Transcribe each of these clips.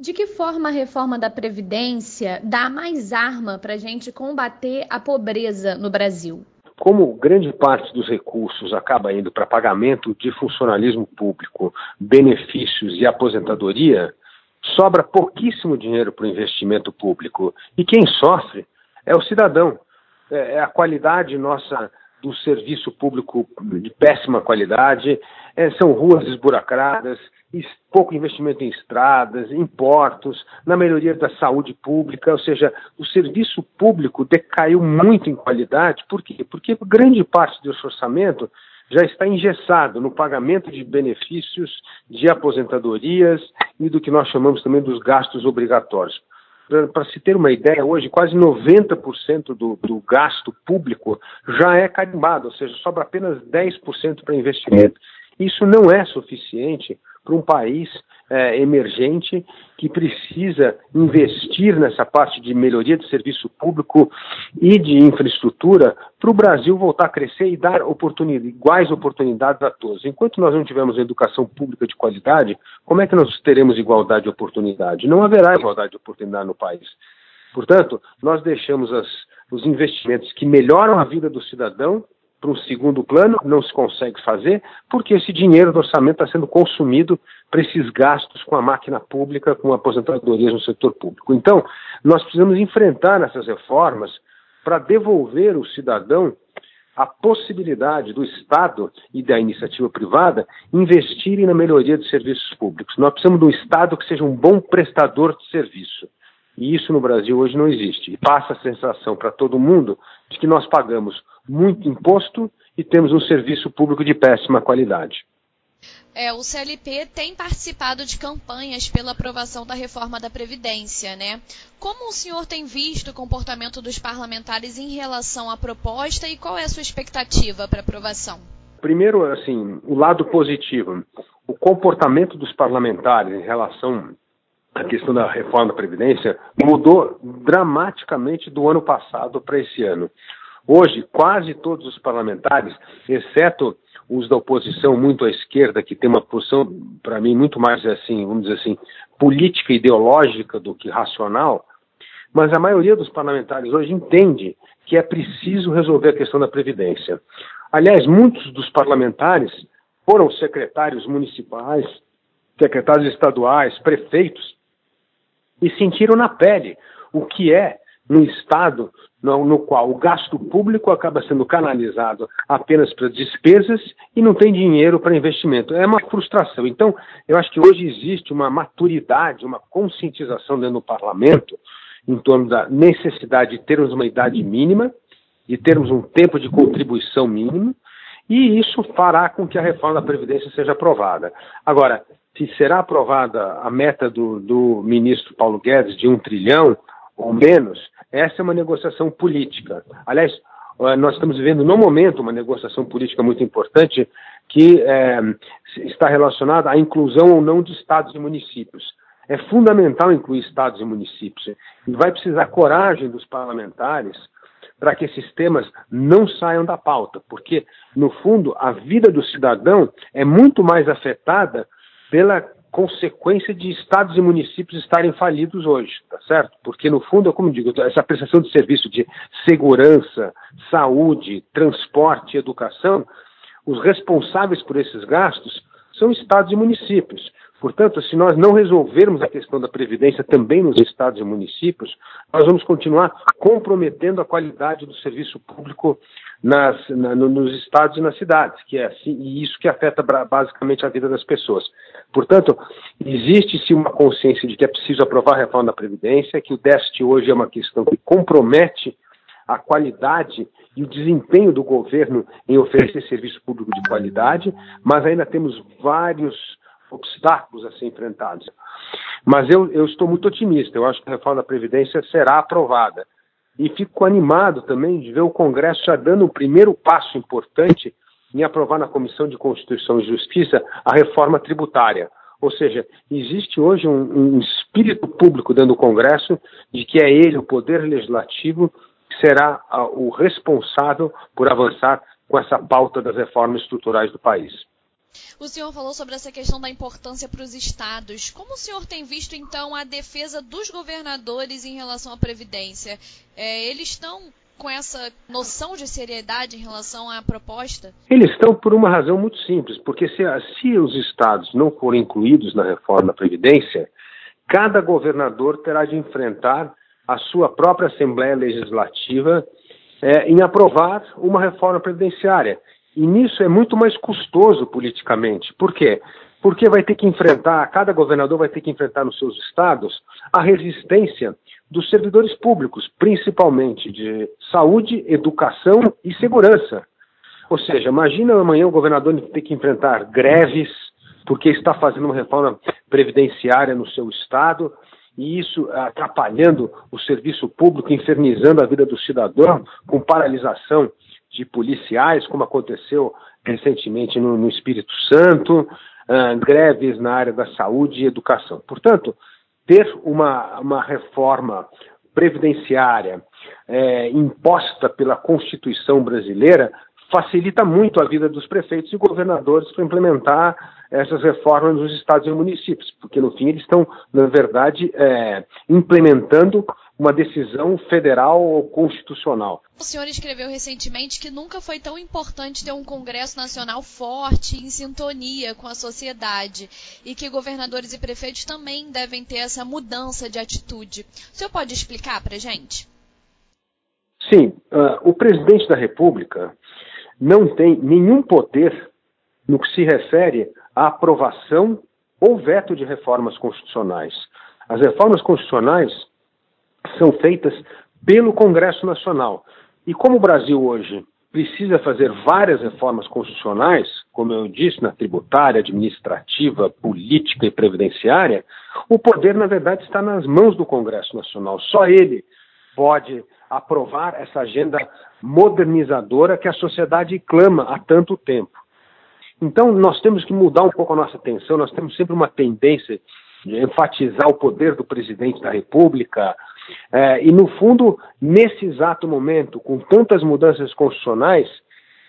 De que forma a reforma da Previdência dá mais arma para a gente combater a pobreza no Brasil? Como grande parte dos recursos acaba indo para pagamento de funcionalismo público, benefícios e aposentadoria, sobra pouquíssimo dinheiro para o investimento público. E quem sofre é o cidadão. É, é a qualidade nossa do serviço público de péssima qualidade, é, são ruas esburacradas, pouco investimento em estradas, em portos, na melhoria da saúde pública, ou seja, o serviço público decaiu muito em qualidade. Por quê? Porque grande parte desse orçamento já está engessado no pagamento de benefícios, de aposentadorias e do que nós chamamos também dos gastos obrigatórios. Para se ter uma ideia, hoje quase 90% do, do gasto público já é carimbado, ou seja, sobra apenas 10% para investimento. Isso não é suficiente para um país é, emergente que precisa investir nessa parte de melhoria de serviço público e de infraestrutura para o Brasil voltar a crescer e dar oportunidade, iguais oportunidades a todos. Enquanto nós não tivermos educação pública de qualidade, como é que nós teremos igualdade de oportunidade? Não haverá igualdade de oportunidade no país. Portanto, nós deixamos as, os investimentos que melhoram a vida do cidadão para um segundo plano, não se consegue fazer, porque esse dinheiro do orçamento está sendo consumido para esses gastos com a máquina pública, com aposentadorias no setor público. Então, nós precisamos enfrentar essas reformas para devolver o cidadão a possibilidade do Estado e da iniciativa privada investirem na melhoria de serviços públicos. Nós precisamos de um Estado que seja um bom prestador de serviço. E isso no Brasil hoje não existe. E passa a sensação para todo mundo de que nós pagamos muito imposto e temos um serviço público de péssima qualidade. É, o CLP tem participado de campanhas pela aprovação da reforma da Previdência, né? Como o senhor tem visto o comportamento dos parlamentares em relação à proposta e qual é a sua expectativa para aprovação? Primeiro, assim, o lado positivo. O comportamento dos parlamentares em relação à questão da reforma da Previdência mudou dramaticamente do ano passado para esse ano. Hoje, quase todos os parlamentares, exceto os da oposição muito à esquerda, que tem uma posição, para mim, muito mais assim, vamos dizer assim, política ideológica do que racional, mas a maioria dos parlamentares hoje entende que é preciso resolver a questão da Previdência. Aliás, muitos dos parlamentares foram secretários municipais, secretários estaduais, prefeitos, e sentiram na pele o que é no Estado no, no, qual o gasto público acaba sendo canalizado apenas para despesas e não tem dinheiro para investimento. É uma frustração. Então, eu acho que hoje existe uma maturidade, uma conscientização dentro do parlamento em torno da necessidade de termos uma idade mínima, de termos um tempo de contribuição mínimo, e isso fará com que a reforma da Previdência seja aprovada. Agora, se será aprovada a meta do, do ministro Paulo Guedes de um trilhão ou menos, essa é uma negociação política. Aliás, nós estamos vivendo no momento uma negociação política muito importante que é, está relacionada à inclusão ou não de estados e municípios. É fundamental incluir estados e municípios. E vai precisar coragem dos parlamentares para que esses temas não saiam da pauta, porque, no fundo, a vida do cidadão é muito mais afetada pela consequência de estados e municípios estarem falidos hoje, tá certo? Porque, no fundo, como digo, essa prestação de serviço de segurança, saúde, transporte educação, os responsáveis por esses gastos são estados e municípios. Portanto, se nós não resolvermos a questão da previdência também nos estados e municípios, nós vamos continuar comprometendo a qualidade do serviço público nas, na, nos estados e nas cidades, que é assim, e isso que afeta basicamente a vida das pessoas. Portanto, existe-se uma consciência de que é preciso aprovar a reforma da Previdência, que o déficit hoje é uma questão que compromete a qualidade e o desempenho do governo em oferecer serviço público de qualidade, mas ainda temos vários obstáculos a ser enfrentados. Mas eu, eu estou muito otimista, eu acho que a reforma da Previdência será aprovada. E fico animado também de ver o Congresso já dando um primeiro passo importante em aprovar na Comissão de Constituição e Justiça a reforma tributária. Ou seja, existe hoje um, um espírito público dentro do Congresso de que é ele, o Poder Legislativo, que será a, o responsável por avançar com essa pauta das reformas estruturais do país. O senhor falou sobre essa questão da importância para os estados. Como o senhor tem visto, então, a defesa dos governadores em relação à Previdência? É, eles estão com essa noção de seriedade em relação à proposta? Eles estão por uma razão muito simples, porque se, se os estados não forem incluídos na reforma da Previdência, cada governador terá de enfrentar a sua própria Assembleia Legislativa é, em aprovar uma reforma previdenciária. E nisso é muito mais custoso politicamente. Por quê? Porque vai ter que enfrentar, cada governador vai ter que enfrentar nos seus estados a resistência dos servidores públicos, principalmente de saúde, educação e segurança. Ou seja, imagina amanhã o governador ter que enfrentar greves porque está fazendo uma reforma previdenciária no seu estado e isso atrapalhando o serviço público, infernizando a vida do cidadão, com paralisação de policiais, como aconteceu recentemente no, no Espírito Santo, uh, greves na área da saúde e educação. Portanto, ter uma, uma reforma previdenciária é, imposta pela Constituição brasileira facilita muito a vida dos prefeitos e governadores para implementar essas reformas nos estados e municípios, porque no fim eles estão, na verdade, é, implementando uma decisão federal ou constitucional. O senhor escreveu recentemente que nunca foi tão importante ter um Congresso Nacional forte, em sintonia com a sociedade, e que governadores e prefeitos também devem ter essa mudança de atitude. O senhor pode explicar para gente? Sim, uh, o presidente da República não tem nenhum poder no que se refere à aprovação ou veto de reformas constitucionais. As reformas constitucionais são feitas pelo Congresso Nacional. E como o Brasil hoje precisa fazer várias reformas constitucionais, como eu disse, na tributária, administrativa, política e previdenciária, o poder, na verdade, está nas mãos do Congresso Nacional. Só ele pode aprovar essa agenda modernizadora que a sociedade clama há tanto tempo. Então, nós temos que mudar um pouco a nossa atenção, nós temos sempre uma tendência de enfatizar o poder do presidente da República, é, e, no fundo, nesse exato momento, com tantas mudanças constitucionais,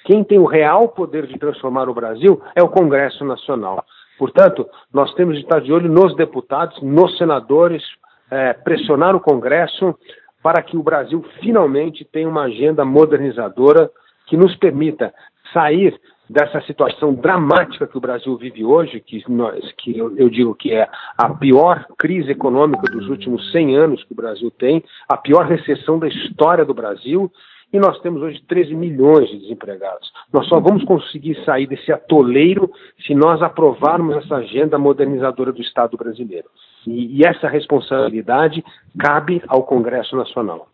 quem tem o real poder de transformar o Brasil é o Congresso Nacional. Portanto, nós temos de estar de olho nos deputados, nos senadores, é, pressionar o Congresso para que o Brasil finalmente tenha uma agenda modernizadora que nos permita sair dessa situação dramática que o Brasil vive hoje, que, nós, que eu, eu, digo que é a pior crise econômica dos últimos 100 anos que o Brasil tem, a pior recessão da história do Brasil, e nós temos hoje 13 milhões de desempregados. Nós só vamos conseguir sair desse atoleiro se nós aprovarmos essa agenda modernizadora do Estado brasileiro. E, e essa responsabilidade cabe ao Congresso Nacional.